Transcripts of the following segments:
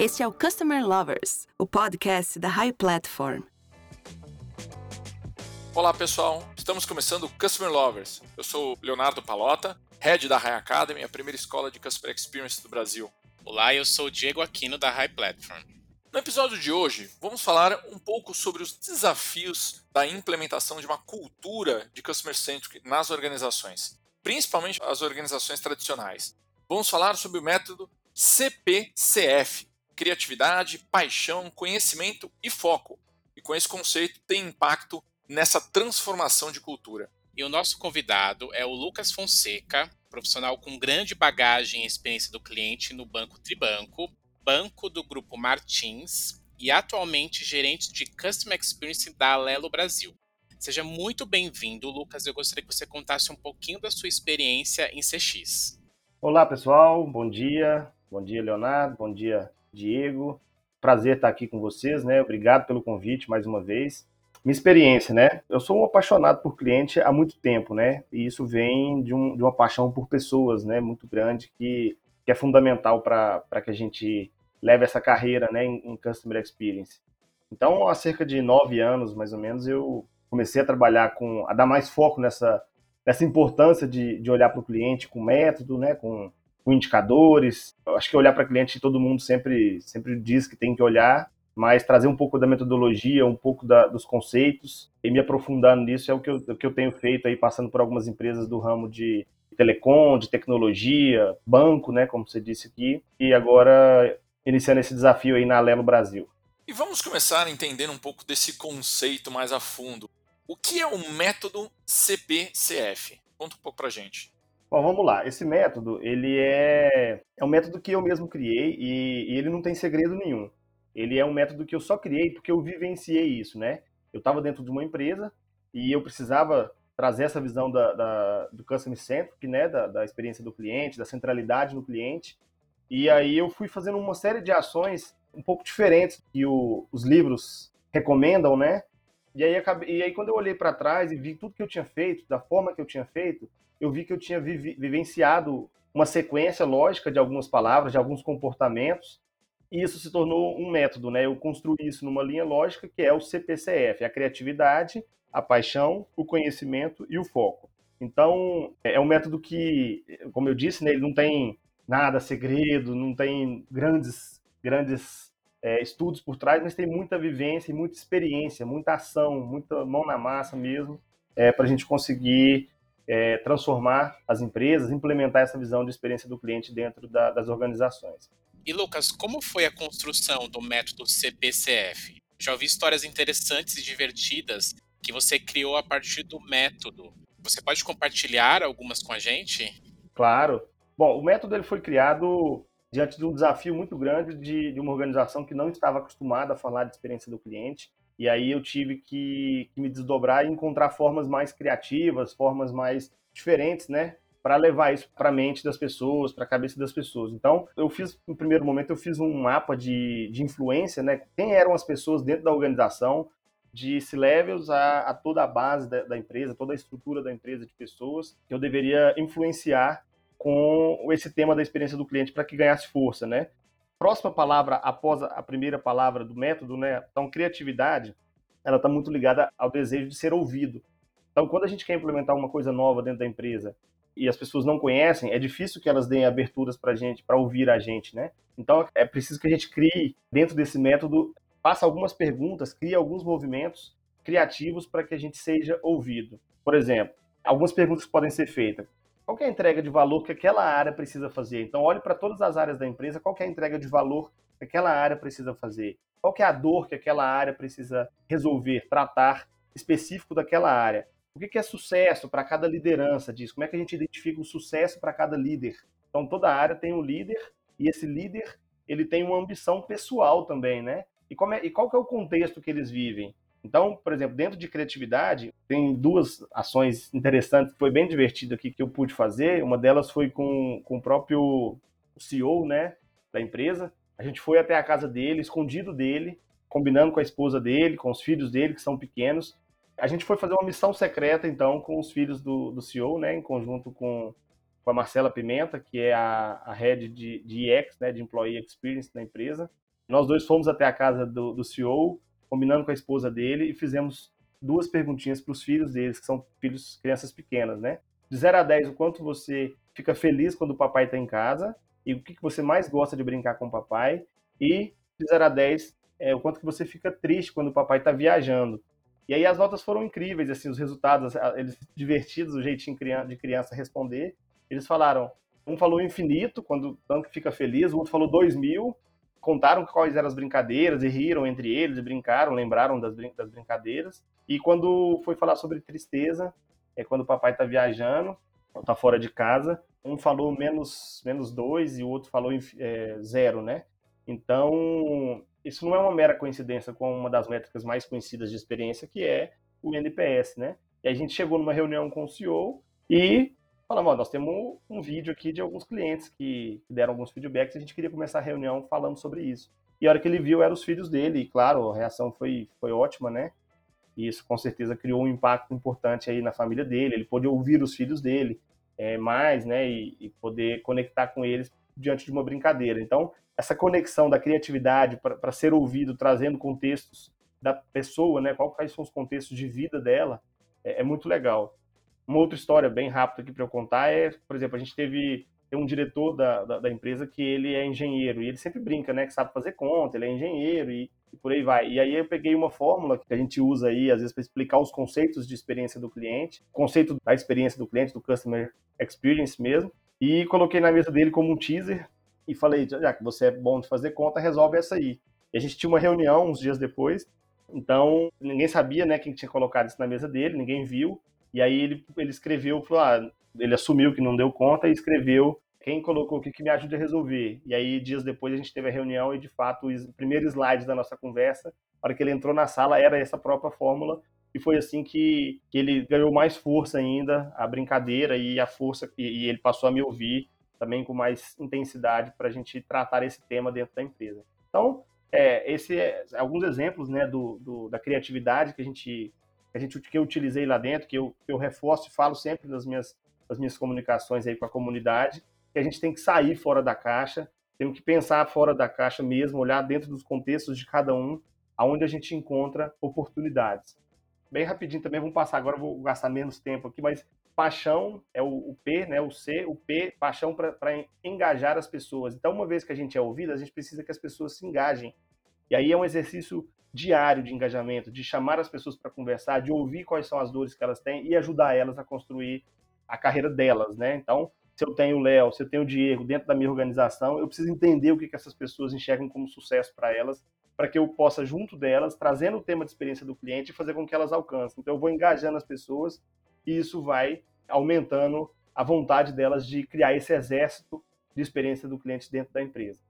Este é o Customer Lovers, o podcast da High Platform. Olá pessoal, estamos começando o Customer Lovers. Eu sou Leonardo Palota, head da High Academy, a primeira escola de Customer Experience do Brasil. Olá, eu sou o Diego Aquino da High Platform. No episódio de hoje, vamos falar um pouco sobre os desafios da implementação de uma cultura de Customer Centric nas organizações, principalmente as organizações tradicionais. Vamos falar sobre o método CPCF, criatividade, paixão, conhecimento e foco. E com esse conceito tem impacto nessa transformação de cultura. E o nosso convidado é o Lucas Fonseca, profissional com grande bagagem e experiência do cliente no Banco Tribanco, banco do Grupo Martins e atualmente gerente de Customer Experience da Alelo Brasil. Seja muito bem-vindo, Lucas. Eu gostaria que você contasse um pouquinho da sua experiência em CX. Olá, pessoal. Bom dia. Bom dia, Leonardo. Bom dia, Diego. Prazer estar aqui com vocês, né? Obrigado pelo convite mais uma vez minha experiência, né? Eu sou um apaixonado por cliente há muito tempo, né? E isso vem de, um, de uma paixão por pessoas, né? Muito grande, que, que é fundamental para que a gente leve essa carreira, né? Em, em Customer Experience. Então, há cerca de nove anos, mais ou menos, eu comecei a trabalhar com, a dar mais foco nessa, nessa importância de, de olhar para o cliente com método, né? Com, com indicadores. Eu acho que olhar para cliente todo mundo sempre, sempre diz que tem que olhar, mas trazer um pouco da metodologia, um pouco da, dos conceitos e me aprofundando nisso é o que, eu, o que eu tenho feito aí, passando por algumas empresas do ramo de telecom, de tecnologia, banco, né, como você disse aqui, e agora iniciando esse desafio aí na Alelo Brasil. E vamos começar a entender um pouco desse conceito mais a fundo. O que é o método CPCF? Conta um pouco pra gente. Bom, vamos lá. Esse método, ele é, é um método que eu mesmo criei e, e ele não tem segredo nenhum ele é um método que eu só criei porque eu vivenciei isso, né? Eu estava dentro de uma empresa e eu precisava trazer essa visão da, da do customer centric, né, da, da, experiência do cliente, da centralidade no cliente. E aí eu fui fazendo uma série de ações um pouco diferentes que o, os livros recomendam, né? E aí, e aí quando eu olhei para trás e vi tudo que eu tinha feito, da forma que eu tinha feito, eu vi que eu tinha vivenciado uma sequência lógica de algumas palavras, de alguns comportamentos, e isso se tornou um método, né? Eu construí isso numa linha lógica que é o CPCF, a criatividade, a paixão, o conhecimento e o foco. Então, é um método que, como eu disse, né, ele não tem nada segredo, não tem grandes, grandes é, estudos por trás, mas tem muita vivência e muita experiência, muita ação, muita mão na massa mesmo, é, para a gente conseguir é, transformar as empresas, implementar essa visão de experiência do cliente dentro da, das organizações. E Lucas, como foi a construção do método CPCF? Já ouvi histórias interessantes e divertidas que você criou a partir do método. Você pode compartilhar algumas com a gente? Claro. Bom, o método ele foi criado diante de um desafio muito grande de, de uma organização que não estava acostumada a falar de experiência do cliente. E aí eu tive que, que me desdobrar e encontrar formas mais criativas, formas mais diferentes, né, para levar isso para a mente das pessoas, para a cabeça das pessoas. Então, eu fiz, no primeiro momento, eu fiz um mapa de, de influência, né? Quem eram as pessoas dentro da organização, de C-levels a, a, toda a base da, da, empresa, toda a estrutura da empresa de pessoas que eu deveria influenciar com esse tema da experiência do cliente para que ganhasse força, né? Próxima palavra após a primeira palavra do método, né? Então, criatividade, ela está muito ligada ao desejo de ser ouvido. Então, quando a gente quer implementar uma coisa nova dentro da empresa e as pessoas não conhecem, é difícil que elas deem aberturas para gente, para ouvir a gente, né? Então é preciso que a gente crie dentro desse método, faça algumas perguntas, crie alguns movimentos criativos para que a gente seja ouvido. Por exemplo, algumas perguntas podem ser feitas. Qual é a entrega de valor que aquela área precisa fazer? Então olhe para todas as áreas da empresa, qual é a entrega de valor que aquela área precisa fazer? Qual é a dor que aquela área precisa resolver, tratar específico daquela área? O que é sucesso para cada liderança disso? Como é que a gente identifica o sucesso para cada líder? Então, toda área tem um líder e esse líder ele tem uma ambição pessoal também, né? E, é, e qual que é o contexto que eles vivem? Então, por exemplo, dentro de criatividade, tem duas ações interessantes foi bem divertido aqui que eu pude fazer. Uma delas foi com, com o próprio CEO né, da empresa. A gente foi até a casa dele, escondido dele, combinando com a esposa dele, com os filhos dele, que são pequenos, a gente foi fazer uma missão secreta, então, com os filhos do, do CEO, né, em conjunto com, com a Marcela Pimenta, que é a, a head de, de EX, né, de Employee Experience da empresa. Nós dois fomos até a casa do, do CEO, combinando com a esposa dele, e fizemos duas perguntinhas para os filhos deles, que são filhos, crianças pequenas, né? De 0 a 10, o quanto você fica feliz quando o papai está em casa, e o que, que você mais gosta de brincar com o papai, e de 0 a 10, é, o quanto que você fica triste quando o papai está viajando. E aí as notas foram incríveis, assim, os resultados, eles divertidos, o jeitinho de criança responder. Eles falaram, um falou infinito, quando tanto fica feliz, o outro falou dois mil, contaram quais eram as brincadeiras e riram entre eles e brincaram, lembraram das, brin das brincadeiras. E quando foi falar sobre tristeza, é quando o papai está viajando, está fora de casa, um falou menos, menos dois e o outro falou é, zero, né? Então, isso não é uma mera coincidência com uma das métricas mais conhecidas de experiência, que é o NPS, né? E a gente chegou numa reunião com o CEO e falamos, ó, nós temos um vídeo aqui de alguns clientes que deram alguns feedbacks, a gente queria começar a reunião falando sobre isso. E a hora que ele viu, eram os filhos dele, e claro, a reação foi, foi ótima, né? E isso com certeza criou um impacto importante aí na família dele, ele pôde ouvir os filhos dele é, mais, né? E, e poder conectar com eles diante de uma brincadeira. Então, essa conexão da criatividade para ser ouvido, trazendo contextos da pessoa, né? Quais são os contextos de vida dela, é, é muito legal. Uma outra história bem rápida aqui para eu contar é, por exemplo, a gente teve um diretor da, da, da, empresa que ele é engenheiro e ele sempre brinca, né, que sabe fazer conta, ele é engenheiro e, e, por aí vai. E aí eu peguei uma fórmula que a gente usa aí às vezes para explicar os conceitos de experiência do cliente, conceito da experiência do cliente, do customer experience mesmo, e coloquei na mesa dele como um teaser e falei, já que você é bom de fazer conta, resolve essa aí. E a gente tinha uma reunião uns dias depois, então ninguém sabia, né, quem tinha colocado isso na mesa dele, ninguém viu. E aí ele, ele escreveu, falou, ah, ele assumiu que não deu conta e escreveu quem colocou o que, que me ajude a resolver. E aí, dias depois, a gente teve a reunião e, de fato, o primeiro slide da nossa conversa, na hora que ele entrou na sala, era essa própria fórmula. E foi assim que, que ele ganhou mais força ainda, a brincadeira e a força, e, e ele passou a me ouvir também com mais intensidade para a gente tratar esse tema dentro da empresa. Então, é, esse é alguns exemplos né, do, do, da criatividade que a gente que a gente que eu utilizei lá dentro, que eu, que eu reforço e falo sempre nas minhas, nas minhas comunicações aí com a comunidade, que a gente tem que sair fora da caixa, temos que pensar fora da caixa mesmo, olhar dentro dos contextos de cada um, aonde a gente encontra oportunidades. Bem rapidinho também, vamos passar agora, vou gastar menos tempo aqui, mas paixão é o, o P, né, o C, o P, paixão para engajar as pessoas. Então, uma vez que a gente é ouvido, a gente precisa que as pessoas se engajem. E aí é um exercício diário de engajamento, de chamar as pessoas para conversar, de ouvir quais são as dores que elas têm e ajudar elas a construir a carreira delas, né? Então, se eu tenho o Léo, se eu tenho o Diego dentro da minha organização, eu preciso entender o que, que essas pessoas enxergam como sucesso para elas, para que eu possa, junto delas, trazendo o tema de experiência do cliente, fazer com que elas alcancem. Então, eu vou engajando as pessoas e isso vai aumentando a vontade delas de criar esse exército de experiência do cliente dentro da empresa.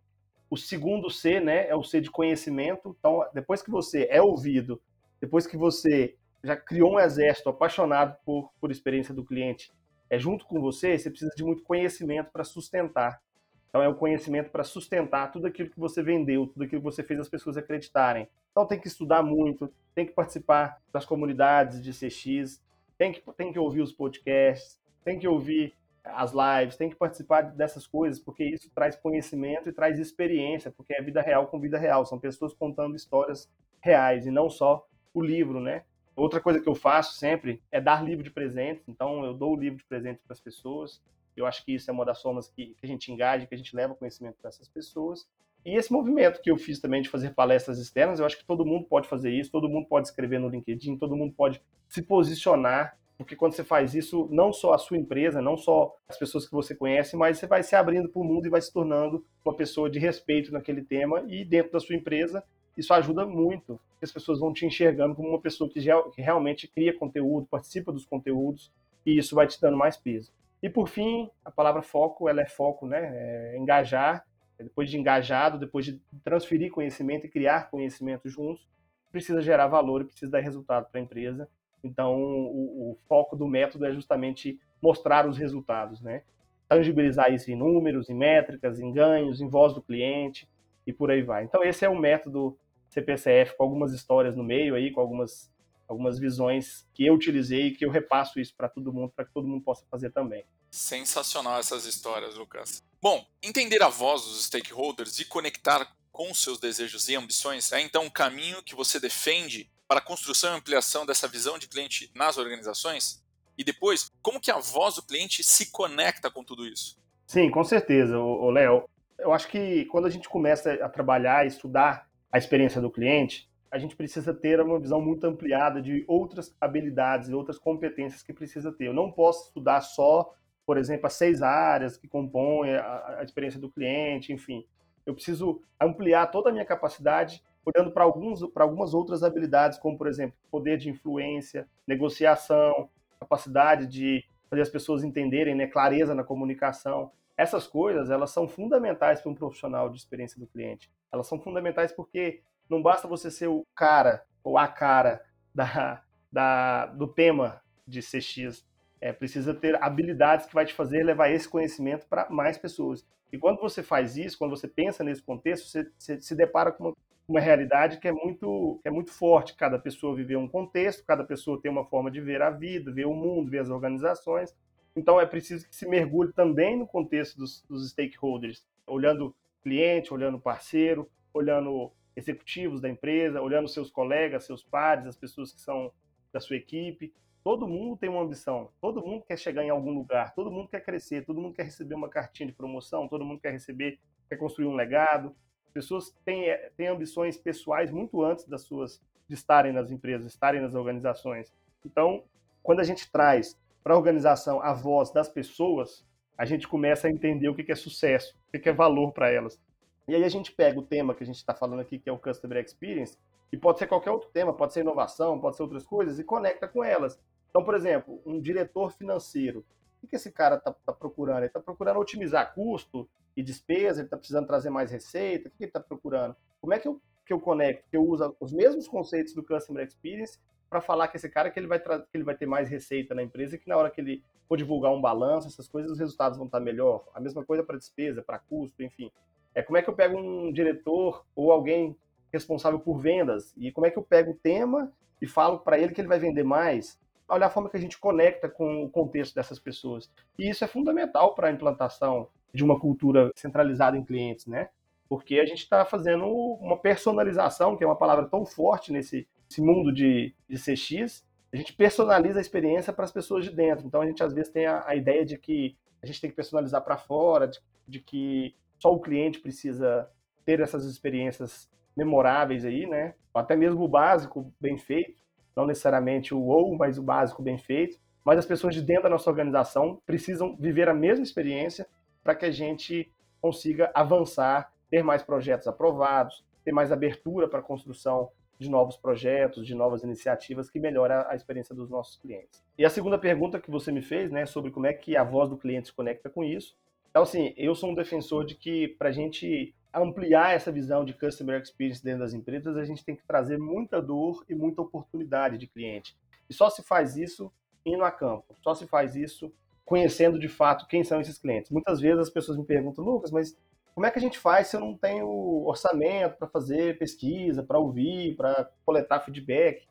O segundo C, né, é o C de conhecimento. Então, depois que você é ouvido, depois que você já criou um exército apaixonado por, por experiência do cliente, é junto com você, você precisa de muito conhecimento para sustentar. Então, é o conhecimento para sustentar tudo aquilo que você vendeu, tudo aquilo que você fez as pessoas acreditarem. Então, tem que estudar muito, tem que participar das comunidades de CX, tem que, tem que ouvir os podcasts, tem que ouvir as lives, tem que participar dessas coisas, porque isso traz conhecimento e traz experiência, porque é vida real com vida real, são pessoas contando histórias reais e não só o livro, né? Outra coisa que eu faço sempre é dar livro de presente, então eu dou o livro de presente para as pessoas. Eu acho que isso é uma das formas que, que a gente engaja, que a gente leva conhecimento para essas pessoas. E esse movimento que eu fiz também de fazer palestras externas, eu acho que todo mundo pode fazer isso, todo mundo pode escrever no LinkedIn, todo mundo pode se posicionar porque quando você faz isso, não só a sua empresa, não só as pessoas que você conhece, mas você vai se abrindo para o mundo e vai se tornando uma pessoa de respeito naquele tema e dentro da sua empresa. Isso ajuda muito, as pessoas vão te enxergando como uma pessoa que, já, que realmente cria conteúdo, participa dos conteúdos, e isso vai te dando mais peso. E por fim, a palavra foco, ela é foco, né? É engajar. Depois de engajado, depois de transferir conhecimento e criar conhecimento juntos, precisa gerar valor e precisa dar resultado para a empresa. Então, o, o, foco do método é justamente mostrar os resultados, né? Tangibilizar isso em números, em métricas, em ganhos, em voz do cliente e por aí vai. Então, esse é o método CPCF com algumas histórias no meio aí, com algumas, algumas visões que eu utilizei e que eu repasso isso para todo mundo, para que todo mundo possa fazer também. Sensacional essas histórias, Lucas. Bom, entender a voz dos stakeholders e conectar com seus desejos e ambições? É então um caminho que você defende para a construção e ampliação dessa visão de cliente nas organizações? E depois, como que a voz do cliente se conecta com tudo isso? Sim, com certeza, Léo. Eu acho que quando a gente começa a trabalhar e estudar a experiência do cliente, a gente precisa ter uma visão muito ampliada de outras habilidades e outras competências que precisa ter. Eu não posso estudar só, por exemplo, as seis áreas que compõem a, a experiência do cliente, enfim. Eu preciso ampliar toda a minha capacidade olhando para algumas outras habilidades, como, por exemplo, poder de influência, negociação, capacidade de fazer as pessoas entenderem, né, clareza na comunicação. Essas coisas, elas são fundamentais para um profissional de experiência do cliente. Elas são fundamentais porque não basta você ser o cara ou a cara da, da, do tema de CX. É, precisa ter habilidades que vai te fazer levar esse conhecimento para mais pessoas. E quando você faz isso, quando você pensa nesse contexto, você, você se depara com uma, uma, realidade que é muito que é muito forte. Cada pessoa vive um contexto, cada pessoa tem uma forma de ver a vida, ver o mundo, ver as organizações. Então é preciso que se mergulhe também no contexto dos, dos stakeholders, olhando cliente, olhando parceiro, olhando executivos da empresa, olhando seus colegas, seus pares, as pessoas que são da sua equipe. Todo mundo tem uma ambição, todo mundo quer chegar em algum lugar, todo mundo quer crescer, todo mundo quer receber uma cartinha de promoção, todo mundo quer receber, quer construir um legado. As pessoas têm, eh, têm ambições pessoais muito antes das suas de estarem nas empresas, estarem nas organizações. Então, quando a gente traz para a organização a voz das pessoas, a gente começa a entender o que é sucesso, o que é valor para elas. E aí a gente pega o tema que a gente está falando aqui, que é o Customer Experience, e pode ser qualquer outro tema, pode ser inovação, pode ser outras coisas, e conecta com elas. Então, por exemplo, um diretor financeiro, o que esse cara está tá procurando? Ele está procurando otimizar custo e despesa, ele está precisando trazer mais receita, o que ele está procurando? Como é que eu, que eu conecto? Que eu uso os mesmos conceitos do Customer Experience para falar que esse cara que ele, vai que ele vai ter mais receita na empresa e que na hora que ele for divulgar um balanço, essas coisas, os resultados vão estar melhor. A mesma coisa para despesa, para custo, enfim. É como é que eu pego um diretor ou alguém responsável por vendas e como é que eu pego o tema e falo para ele que ele vai vender mais. Olhar a forma que a gente conecta com o contexto dessas pessoas. E isso é fundamental para a implantação de uma cultura centralizada em clientes, né? Porque a gente está fazendo uma personalização, que é uma palavra tão forte nesse, mundo de, de CX. A gente personaliza a experiência para as pessoas de dentro. Então a gente às vezes tem a, a ideia de que a gente tem que personalizar para fora, de, de que só o cliente precisa ter essas experiências memoráveis aí, né? Até mesmo o básico bem feito, não necessariamente o ou, mas o básico bem feito. Mas as pessoas de dentro da nossa organização precisam viver a mesma experiência para que a gente consiga avançar, ter mais projetos aprovados, ter mais abertura para a construção de novos projetos, de novas iniciativas que melhora a experiência dos nossos clientes. E a segunda pergunta que você me fez, né, sobre como é que a voz do cliente se conecta com isso, então, assim, eu sou um defensor de que para a gente ampliar essa visão de customer experience dentro das empresas, a gente tem que trazer muita dor e muita oportunidade de cliente. E só se faz isso indo a campo, só se faz isso conhecendo de fato quem são esses clientes. Muitas vezes as pessoas me perguntam, Lucas, mas como é que a gente faz se eu não tenho orçamento para fazer pesquisa, para ouvir, para coletar feedback?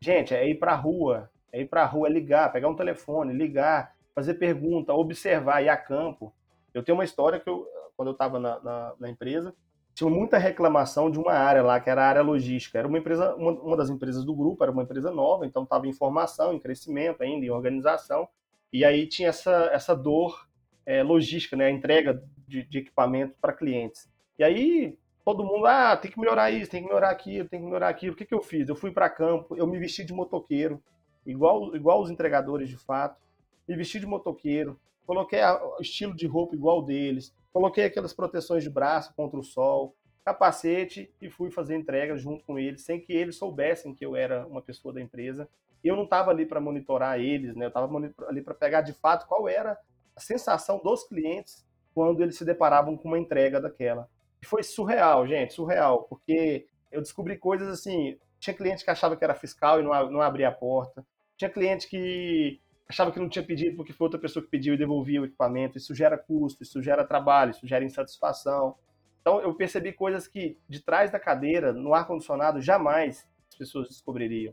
Gente, é ir para a rua, é ir para a rua, é ligar, pegar um telefone, ligar, fazer pergunta, observar, ir a campo. Eu tenho uma história que eu, quando eu estava na, na, na, empresa, tinha muita reclamação de uma área lá, que era a área logística. Era uma empresa, uma, uma das empresas do grupo, era uma empresa nova, então estava em formação, em crescimento ainda, em organização. E aí tinha essa, essa dor é, logística, né? A entrega de, de equipamento para clientes. E aí todo mundo, ah, tem que melhorar isso, tem que melhorar aquilo, tem que melhorar aquilo. O que, que eu fiz? Eu fui para campo, eu me vesti de motoqueiro, igual, igual os entregadores de fato, me vesti de motoqueiro, coloquei o estilo de roupa igual deles, coloquei aquelas proteções de braço contra o sol, capacete e fui fazer entrega junto com eles, sem que eles soubessem que eu era uma pessoa da empresa. Eu não estava ali para monitorar eles, né? Eu estava ali para pegar de fato qual era a sensação dos clientes quando eles se deparavam com uma entrega daquela. E foi surreal, gente, surreal, porque eu descobri coisas assim. Tinha cliente que achava que era fiscal e não, não abria a porta. Tinha cliente que achava que não tinha pedido porque foi outra pessoa que pediu e devolvia o equipamento. Isso gera custo, isso gera trabalho, isso gera insatisfação. Então eu percebi coisas que de trás da cadeira, no ar condicionado, jamais as pessoas descobririam.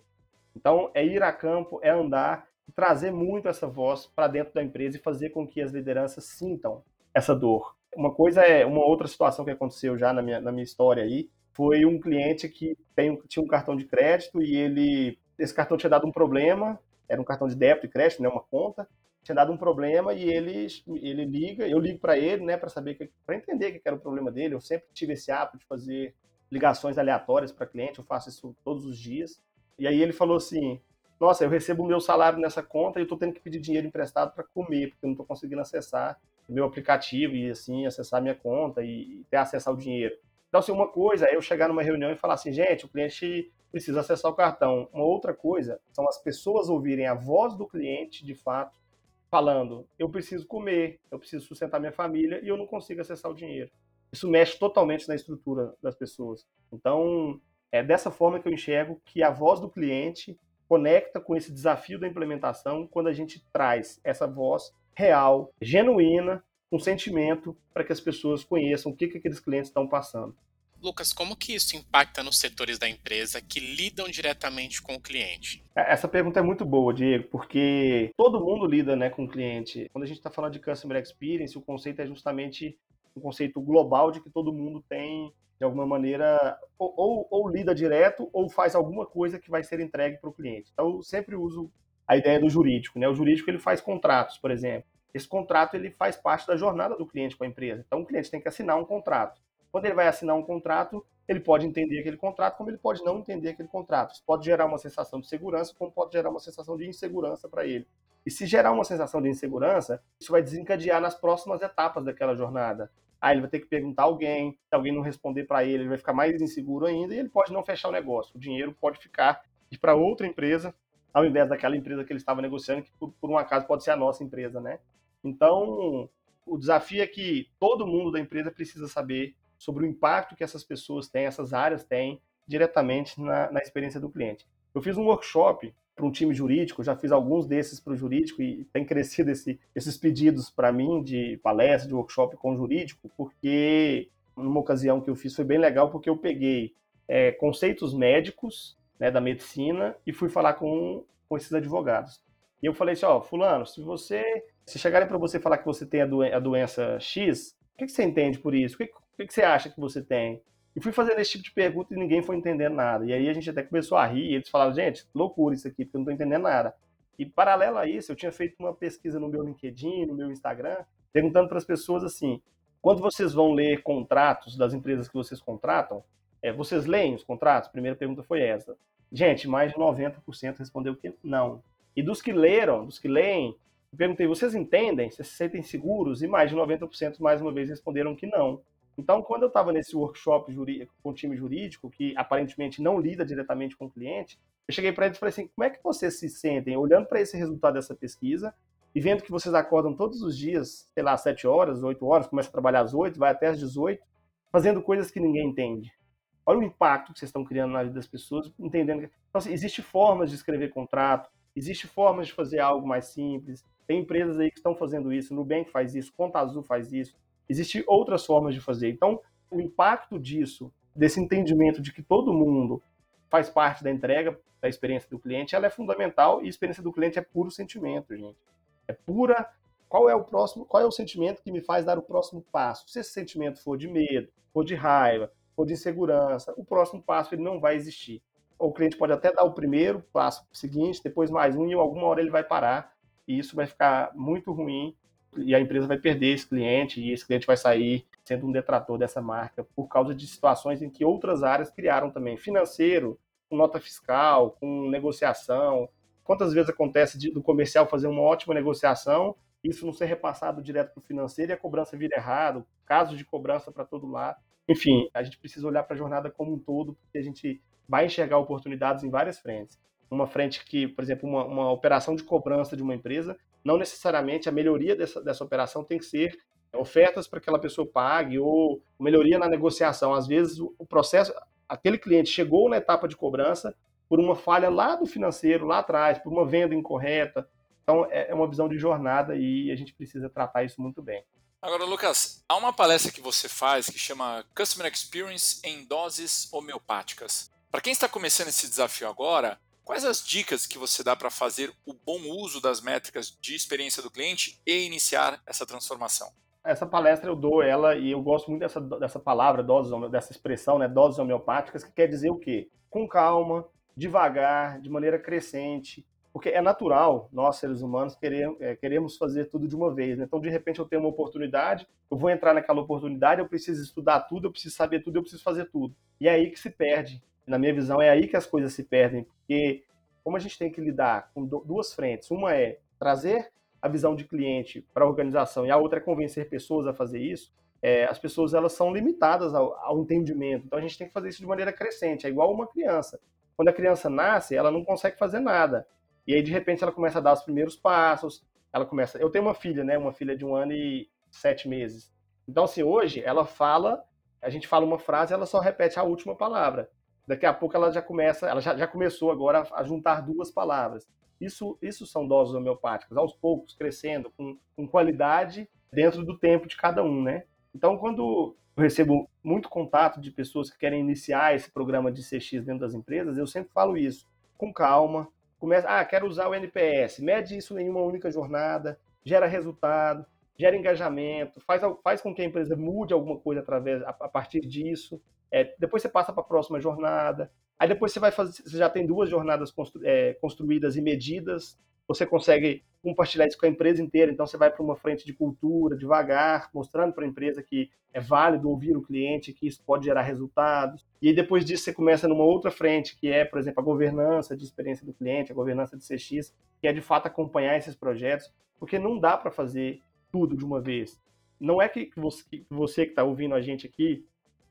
Então é ir a campo, é andar, trazer muito essa voz para dentro da empresa e fazer com que as lideranças sintam essa dor. Uma coisa é, uma outra situação que aconteceu já na minha, na minha história aí, foi um cliente que tem, tinha um cartão de crédito e ele, esse cartão tinha dado um problema, era um cartão de débito e crédito, né, uma conta, tinha dado um problema e ele, ele liga, eu ligo para ele, né, para saber, para entender que era o problema dele. Eu sempre tive esse hábito de fazer ligações aleatórias para cliente, eu faço isso todos os dias. E aí ele falou assim: Nossa, eu recebo o meu salário nessa conta e eu estou tendo que pedir dinheiro emprestado para comer, porque eu não estou conseguindo acessar o meu aplicativo e assim acessar a minha conta e ter acesso ao dinheiro. Então, assim, uma coisa é eu chegar numa reunião e falar assim, gente, o cliente precisa acessar o cartão. Uma outra coisa são as pessoas ouvirem a voz do cliente, de fato, falando: eu preciso comer, eu preciso sustentar minha família e eu não consigo acessar o dinheiro. Isso mexe totalmente na estrutura das pessoas. Então, é dessa forma que eu enxergo que a voz do cliente conecta com esse desafio da implementação quando a gente traz essa voz real, genuína, com sentimento, para que as pessoas conheçam o que, que aqueles clientes estão passando. Lucas, como que isso impacta nos setores da empresa que lidam diretamente com o cliente? É, essa pergunta é muito boa, Diego, porque todo mundo lida né, com o cliente. Quando a gente está falando de Customer Experience, o conceito é justamente um conceito global de que todo mundo tem, de alguma maneira, ou, ou, ou lida direto ou faz alguma coisa que vai ser entregue para o cliente. Então, eu sempre uso a ideia do jurídico. Né? O jurídico ele faz contratos, por exemplo. Esse contrato ele faz parte da jornada do cliente com a empresa. Então, o cliente tem que assinar um contrato. Quando ele vai assinar um contrato, ele pode entender aquele contrato, como ele pode não entender aquele contrato. Isso pode gerar uma sensação de segurança, como pode gerar uma sensação de insegurança para ele. E se gerar uma sensação de insegurança, isso vai desencadear nas próximas etapas daquela jornada. Aí ele vai ter que perguntar a alguém, se alguém não responder para ele, ele vai ficar mais inseguro ainda e ele pode não fechar o negócio. O dinheiro pode ficar ir para outra empresa, ao invés daquela empresa que ele estava negociando, que por, por um acaso pode ser a nossa empresa, né? Então, o desafio é que todo mundo da empresa precisa saber sobre o impacto que essas pessoas têm, essas áreas têm diretamente na, na experiência do cliente. Eu fiz um workshop para um time jurídico, já fiz alguns desses para o jurídico e tem crescido esse, esses pedidos para mim de palestra, de workshop com o jurídico, porque numa ocasião que eu fiz foi bem legal, porque eu peguei é, conceitos médicos né, da medicina e fui falar com, com esses advogados. E eu falei assim, ó, fulano, se você, se chegarem para você falar que você tem a, doen a doença X, o que, que, você entende por isso? O que, que, que você acha que você tem? E fui fazendo esse tipo de pergunta e ninguém foi entendendo nada. E aí a gente até começou a rir e eles falaram, gente, loucura isso aqui, porque eu não estou entendendo nada. E paralelo a isso, eu tinha feito uma pesquisa no meu LinkedIn, no meu Instagram, perguntando para as pessoas assim, quando vocês vão ler contratos das empresas que vocês contratam, é, vocês leem os contratos? Primeira pergunta foi essa. Gente, mais de 90% respondeu que não. E dos que leram, dos que leem, perguntei, vocês entendem? Vocês se sentem seguros? E mais de 90% mais uma vez responderam que não. Então, quando eu estava nesse workshop jurídico, com o time jurídico, que aparentemente não lida diretamente com o cliente, eu cheguei para eles e falei assim: como é que vocês se sentem olhando para esse resultado dessa pesquisa e vendo que vocês acordam todos os dias, sei lá, às 7 horas, 8 horas, começa a trabalhar às 8, vai até às 18, fazendo coisas que ninguém entende? Olha o impacto que vocês estão criando na vida das pessoas, entendendo que. Então, assim, existe formas de escrever contrato, existe formas de fazer algo mais simples. Tem empresas aí que estão fazendo isso, Nubank faz isso, Conta Azul faz isso. Existem outras formas de fazer. Então, o impacto disso, desse entendimento de que todo mundo faz parte da entrega da experiência do cliente, ela é fundamental e a experiência do cliente é puro sentimento, gente. É pura. Qual é o próximo? Qual é o sentimento que me faz dar o próximo passo? Se esse sentimento for de medo, for de raiva, for de insegurança, o próximo passo ele não vai existir. O cliente pode até dar o primeiro passo seguinte, depois mais um e alguma hora ele vai parar e isso vai ficar muito ruim e a empresa vai perder esse cliente e esse cliente vai sair sendo um detrator dessa marca por causa de situações em que outras áreas criaram também financeiro, com nota fiscal, com negociação. Quantas vezes acontece de, do comercial fazer uma ótima negociação, isso não ser repassado direto para o financeiro e a cobrança vir errado, casos de cobrança para todo lado. Enfim, a gente precisa olhar para a jornada como um todo, porque a gente vai enxergar oportunidades em várias frentes. Uma frente que, por exemplo, uma, uma operação de cobrança de uma empresa não necessariamente a melhoria dessa, dessa operação tem que ser ofertas para que aquela pessoa pague ou melhoria na negociação. Às vezes o processo, aquele cliente chegou na etapa de cobrança por uma falha lá do financeiro, lá atrás, por uma venda incorreta. Então é, é uma visão de jornada e a gente precisa tratar isso muito bem. Agora, Lucas, há uma palestra que você faz que chama Customer Experience em Doses Homeopáticas. Para quem está começando esse desafio agora, Quais as dicas que você dá para fazer o bom uso das métricas de experiência do cliente e iniciar essa transformação? essa palestra eu dou ela e eu gosto muito dessa, dessa palavra, doses, dessa expressão, né, doses homeopáticas, que quer dizer o quê? Com calma, devagar, de maneira crescente, porque é natural, nós seres humanos queremos, é, queremos fazer tudo de uma vez. Né? Então, de repente, eu tenho uma oportunidade, eu vou entrar naquela oportunidade, eu preciso estudar tudo, eu preciso saber tudo, eu preciso fazer tudo. E é aí que se perde. Na minha visão, é aí que as coisas se perdem, porque como a gente tem que lidar com duas frentes, uma é trazer a visão de cliente para a organização e a outra é convencer pessoas a fazer isso, é, as pessoas elas são limitadas ao, ao, entendimento. Então a gente tem que fazer isso de maneira crescente. É igual uma criança. Quando a criança nasce, ela não consegue fazer nada. E aí de repente ela começa a dar os primeiros passos. Ela começa. Eu tenho uma filha, né? Uma filha de um ano e sete meses. Então assim hoje ela fala, a gente fala uma frase, ela só repete a última palavra. Daqui a pouco ela já começa, ela já, já começou agora a juntar duas palavras. Isso, isso são doses homeopáticas, aos poucos, crescendo, com, com qualidade dentro do tempo de cada um, né? Então, quando eu recebo muito contato de pessoas que querem iniciar esse programa de CX dentro das empresas, eu sempre falo isso, com calma, começa, ah, quero usar o NPS, mede isso em uma única jornada, gera resultado, gera engajamento, faz, faz com que a empresa mude alguma coisa através a, a partir disso. É, depois você passa para a próxima jornada. Aí depois você vai fazer, você já tem duas jornadas constru, é, construídas e medidas. Você consegue compartilhar isso com a empresa inteira. Então você vai para uma frente de cultura, devagar, mostrando para a empresa que é válido ouvir o cliente, que isso pode gerar resultados. E aí, depois disso você começa numa outra frente, que é, por exemplo, a governança de experiência do cliente, a governança de CX, que é de fato acompanhar esses projetos, porque não dá para fazer tudo de uma vez. Não é que você que está ouvindo a gente aqui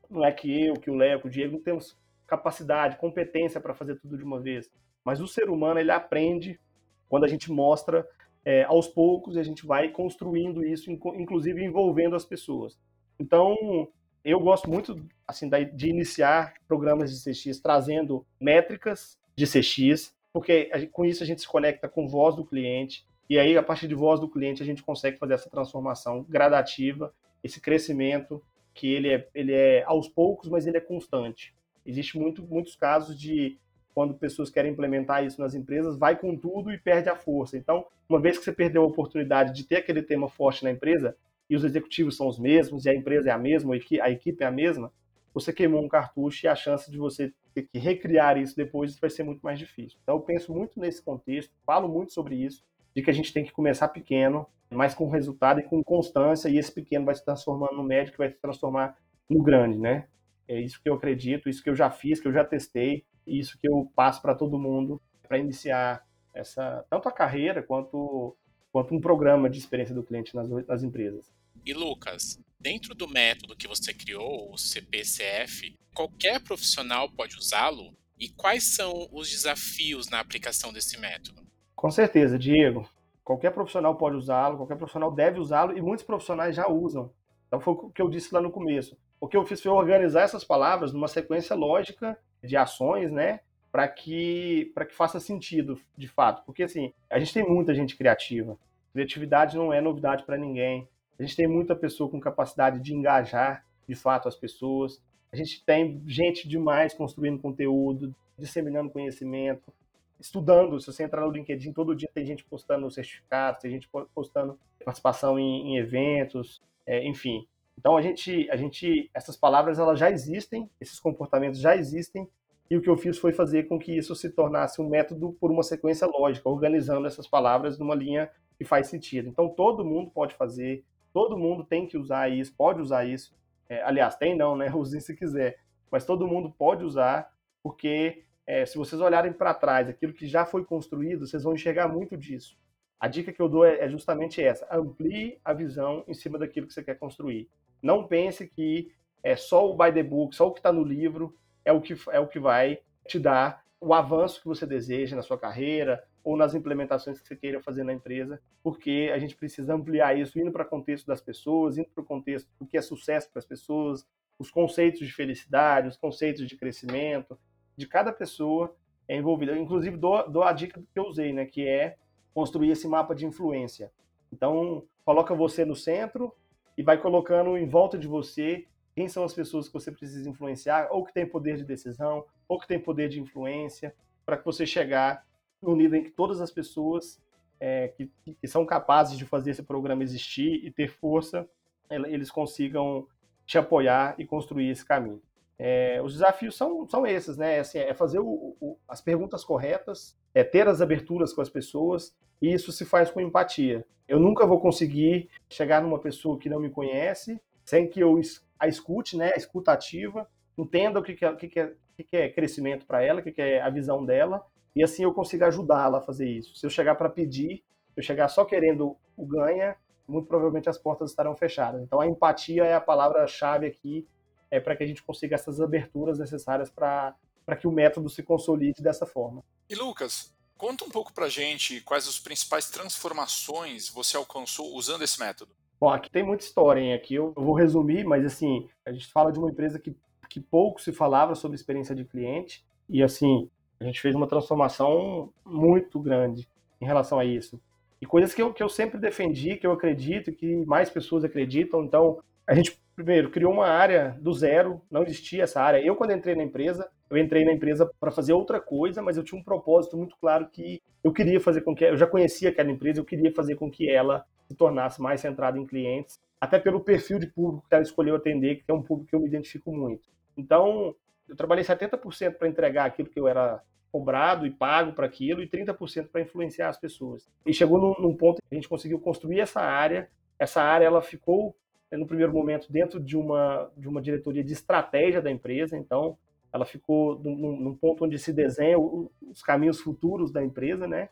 não é que eu, que o Léo, o Diego não temos capacidade, competência para fazer tudo de uma vez. Mas o ser humano, ele aprende quando a gente mostra é, aos poucos e a gente vai construindo isso, inclusive envolvendo as pessoas. Então, eu gosto muito assim de iniciar programas de CX trazendo métricas de CX, porque com isso a gente se conecta com voz do cliente, e aí, a partir de voz do cliente, a gente consegue fazer essa transformação gradativa, esse crescimento que ele é, ele é aos poucos, mas ele é constante. Existe muito, muitos casos de quando pessoas querem implementar isso nas empresas, vai com tudo e perde a força. Então, uma vez que você perdeu a oportunidade de ter aquele tema forte na empresa, e os executivos são os mesmos, e a empresa é a mesma, a equipe é a mesma, você queimou um cartucho e a chance de você ter que recriar isso depois vai ser muito mais difícil. Então, eu penso muito nesse contexto, falo muito sobre isso, de que a gente tem que começar pequeno, mas com resultado e com constância, e esse pequeno vai se transformando no médio, que vai se transformar no grande, né? É isso que eu acredito, isso que eu já fiz, que eu já testei, e isso que eu passo para todo mundo para iniciar essa tanto a carreira quanto quanto um programa de experiência do cliente nas, nas empresas. E Lucas, dentro do método que você criou, o CPCF, qualquer profissional pode usá-lo? E quais são os desafios na aplicação desse método? Com certeza, Diego. Qualquer profissional pode usá-lo, qualquer profissional deve usá-lo e muitos profissionais já usam. Então foi o que eu disse lá no começo. O que eu fiz foi organizar essas palavras numa sequência lógica de ações, né? Para que, que faça sentido, de fato. Porque, assim, a gente tem muita gente criativa. Criatividade não é novidade para ninguém. A gente tem muita pessoa com capacidade de engajar, de fato, as pessoas. A gente tem gente demais construindo conteúdo, disseminando conhecimento estudando. Se você entrar no LinkedIn, todo dia tem gente postando certificados, tem gente postando participação em, em eventos, é, enfim. Então a gente, a gente, essas palavras elas já existem, esses comportamentos já existem, e o que eu fiz foi fazer com que isso se tornasse um método por uma sequência lógica, organizando essas palavras numa linha que faz sentido. Então todo mundo pode fazer, todo mundo tem que usar isso, pode usar isso. É, aliás, tem não, né? Use se quiser, mas todo mundo pode usar, porque é, se vocês olharem para trás, aquilo que já foi construído, vocês vão enxergar muito disso. A dica que eu dou é, é justamente essa: amplie a visão em cima daquilo que você quer construir. Não pense que é só o by the book, só o que está no livro é o que é o que vai te dar o avanço que você deseja na sua carreira ou nas implementações que você queira fazer na empresa, porque a gente precisa ampliar isso indo para o contexto das pessoas, indo para o contexto do que é sucesso para as pessoas, os conceitos de felicidade, os conceitos de crescimento, de cada pessoa é envolvida. Inclusive, dou, dou a dica que eu usei, né, que é construir esse mapa de influência. Então, coloca você no centro e vai colocando em volta de você quem são as pessoas que você precisa influenciar, ou que tem poder de decisão, ou que tem poder de influência, para que você chegar no nível em que todas as pessoas é, que, que, são capazes de fazer esse programa existir e ter força eles consigam te apoiar e construir esse caminho. É, os desafios são, são esses, né? Assim, é fazer o, o, as perguntas corretas, é ter as aberturas com as pessoas, e isso se faz com empatia. Eu nunca vou conseguir chegar numa pessoa que não me conhece sem que eu a escute, né? A escuta ativa, entenda o que, que, é, o que, que, é, o que é crescimento para ela, o que, que é a visão dela, e assim eu consigo ajudá-la a fazer isso. Se eu chegar para pedir, eu chegar só querendo o ganha, muito provavelmente as portas estarão fechadas. Então a empatia é a palavra-chave aqui é para que a gente consiga essas aberturas necessárias para que o método se consolide dessa forma. E Lucas, conta um pouco para a gente quais as principais transformações você alcançou usando esse método. Bom, aqui tem muita história, hein? Aqui eu vou resumir, mas assim, a gente fala de uma empresa que, que pouco se falava sobre experiência de cliente, e assim, a gente fez uma transformação muito grande em relação a isso. E coisas que eu, que eu sempre defendi, que eu acredito, que mais pessoas acreditam. Então, a gente, primeiro, criou uma área do zero, não existia essa área. Eu, quando entrei na empresa, eu entrei na empresa para fazer outra coisa, mas eu tinha um propósito muito claro que eu queria fazer com que. Eu já conhecia aquela empresa, eu queria fazer com que ela se tornasse mais centrada em clientes, até pelo perfil de público que ela escolheu atender, que é um público que eu me identifico muito. Então, eu trabalhei 70% para entregar aquilo que eu era cobrado e pago para aquilo e 30% para influenciar as pessoas. E chegou num, num, ponto que a gente conseguiu construir essa área. Essa área ela ficou no primeiro momento dentro de uma de uma diretoria de estratégia da empresa. Então ela ficou num, num ponto onde se desenha os caminhos futuros da empresa, né?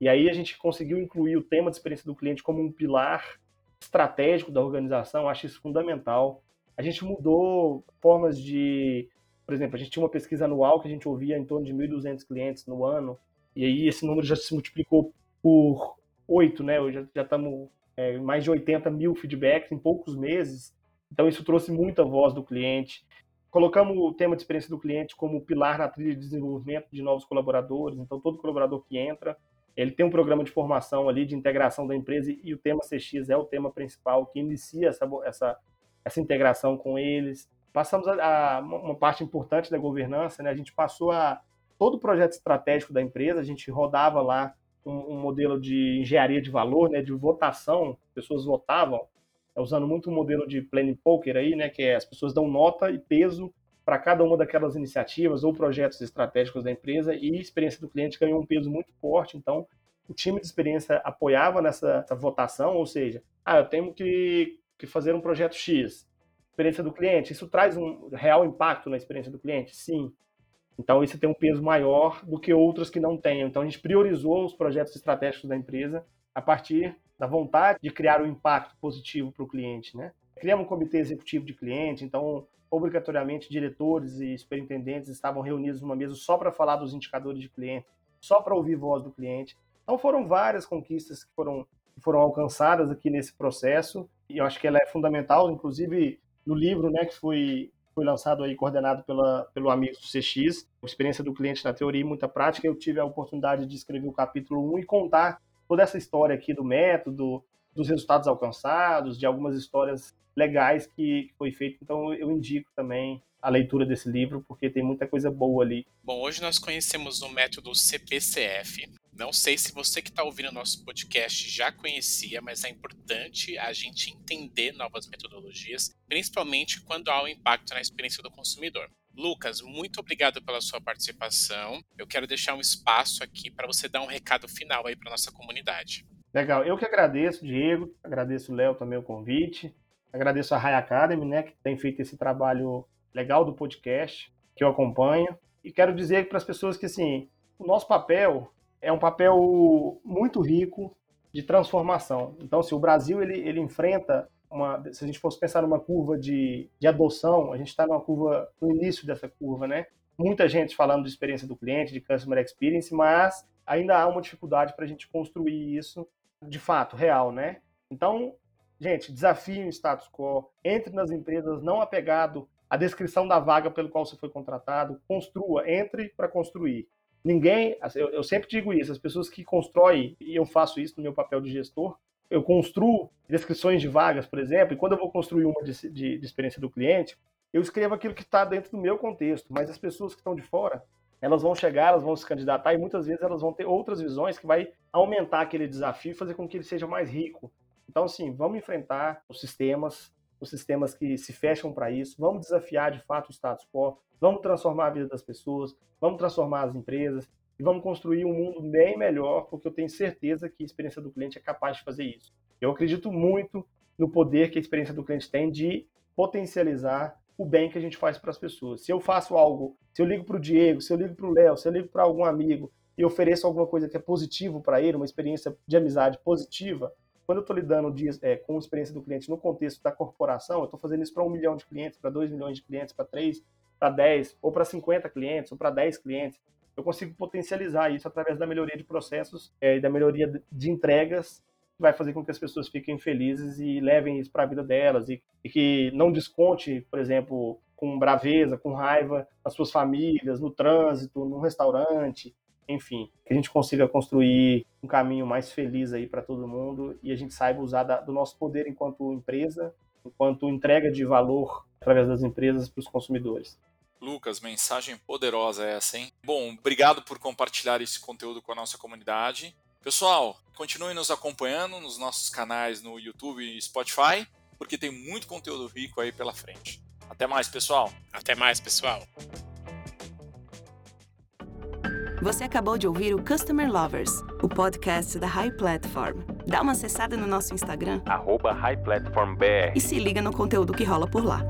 E aí a gente conseguiu incluir o tema de experiência do cliente como um pilar estratégico da organização. Acho isso fundamental. A gente mudou formas de por exemplo, a gente tinha uma pesquisa anual que a gente ouvia em torno de 1.200 clientes no ano, e aí esse número já se multiplicou por 8, né? Hoje já estamos é, mais de 80 mil feedbacks em poucos meses. Então isso trouxe muita voz do cliente. Colocamos o tema de experiência do cliente como pilar na trilha de desenvolvimento de novos colaboradores. Então todo colaborador que entra, ele tem um programa de formação ali de integração da empresa e o tema CX é o tema principal que inicia essa, essa, essa integração com eles passamos a, a, uma parte importante da governança, né? A gente passou a todo o projeto estratégico da empresa, a gente rodava lá um, um modelo de engenharia de valor, né? De votação, pessoas votavam, é, usando muito o modelo de planning poker aí, né? Que é as pessoas dão nota e peso para cada uma daquelas iniciativas ou projetos estratégicos da empresa e a experiência do cliente ganhou um peso muito forte. Então, o time de experiência apoiava nessa votação, ou seja, ah, eu tenho que, que fazer um projeto X experiência do cliente. Isso traz um real impacto na experiência do cliente? Sim. Então, isso tem um peso maior do que outras que não tenham. Então, a gente priorizou os projetos estratégicos da empresa a partir da vontade de criar um impacto positivo para o cliente. Né? Criamos um comitê executivo de cliente, então, obrigatoriamente, diretores e superintendentes estavam reunidos numa mesa só para falar dos indicadores de cliente, só para ouvir voz do cliente. Então, foram várias conquistas que foram, que foram alcançadas aqui nesse processo, e eu acho que ela é fundamental, inclusive no livro, né, que foi foi lançado aí coordenado pela, pelo amigo do CX, experiência do cliente na teoria e muita prática. Eu tive a oportunidade de escrever o capítulo 1 e contar toda essa história aqui do método, dos resultados alcançados, de algumas histórias legais que foi feito. Então eu indico também a leitura desse livro, porque tem muita coisa boa ali. Bom, hoje nós conhecemos o método CPCF, não sei se você que está ouvindo nosso podcast já conhecia, mas é importante a gente entender novas metodologias, principalmente quando há um impacto na experiência do consumidor. Lucas, muito obrigado pela sua participação. Eu quero deixar um espaço aqui para você dar um recado final aí para nossa comunidade. Legal, eu que agradeço, Diego, agradeço o Léo também o convite, agradeço a Rai Academy, né, que tem feito esse trabalho legal do podcast, que eu acompanho, e quero dizer para as pessoas que, assim, o nosso papel é um papel muito rico de transformação. Então, se o Brasil ele, ele enfrenta uma, se a gente fosse pensar numa curva de, de adoção, a gente está numa curva no início dessa curva, né? Muita gente falando de experiência do cliente, de customer experience, mas ainda há uma dificuldade para a gente construir isso de fato, real, né? Então, gente, desafie o status quo, entre nas empresas não apegado à descrição da vaga pelo qual você foi contratado, construa, entre para construir. Ninguém, assim, eu, eu sempre digo isso, as pessoas que constroem, e eu faço isso no meu papel de gestor, eu construo descrições de vagas, por exemplo, e quando eu vou construir uma de, de, de experiência do cliente, eu escrevo aquilo que está dentro do meu contexto, mas as pessoas que estão de fora, elas vão chegar, elas vão se candidatar e muitas vezes elas vão ter outras visões que vai aumentar aquele desafio e fazer com que ele seja mais rico. Então, assim, vamos enfrentar os sistemas, os sistemas que se fecham para isso, vamos desafiar de fato o status quo, vamos transformar a vida das pessoas, vamos transformar as empresas e vamos construir um mundo bem melhor, porque eu tenho certeza que a experiência do cliente é capaz de fazer isso. Eu acredito muito no poder que a experiência do cliente tem de potencializar o bem que a gente faz para as pessoas. Se eu faço algo, se eu ligo para o Diego, se eu ligo para o Léo, se eu ligo para algum amigo e ofereço alguma coisa que é positivo para ele, uma experiência de amizade positiva, quando eu estou lidando é, com a experiência do cliente no contexto da corporação, eu estou fazendo isso para um milhão de clientes, para dois milhões de clientes, para três, para dez, ou para 50 clientes, ou para 10 clientes. Eu consigo potencializar isso através da melhoria de processos é, e da melhoria de entregas vai fazer com que as pessoas fiquem felizes e levem isso para a vida delas e, e, que não desconte, por exemplo, com braveza, com raiva nas suas famílias, no trânsito, no restaurante, enfim, que a gente consiga construir um caminho mais feliz aí para todo mundo e a gente saiba usar da, do nosso poder enquanto empresa, enquanto entrega de valor através das empresas para os consumidores. Lucas, mensagem poderosa essa, hein? Bom, obrigado por compartilhar esse conteúdo com a nossa comunidade. Pessoal, continue nos acompanhando nos nossos canais no YouTube e Spotify, porque tem muito conteúdo rico aí pela frente. Até mais, pessoal. Até mais, pessoal. Você acabou de ouvir o Customer Lovers, o podcast da High Platform. Dá uma acessada no nosso Instagram, arroba High Platform BR. e se liga no conteúdo que rola por lá.